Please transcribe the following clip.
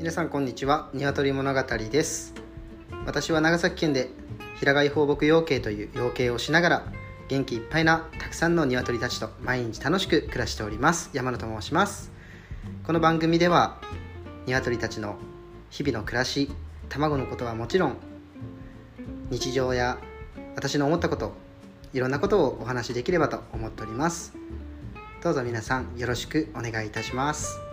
皆さんこんにちは。鶏物語です。私は長崎県で平飼い放牧養鶏という養鶏をしながら元気いっぱいなたくさんの鶏たちと毎日楽しく暮らしております。山野と申します。この番組では鶏たちの日々の暮らし卵のことはもちろん日常や私の思ったこといろんなことをお話しできればと思っております。どうぞ皆さんよろしくお願いいたします。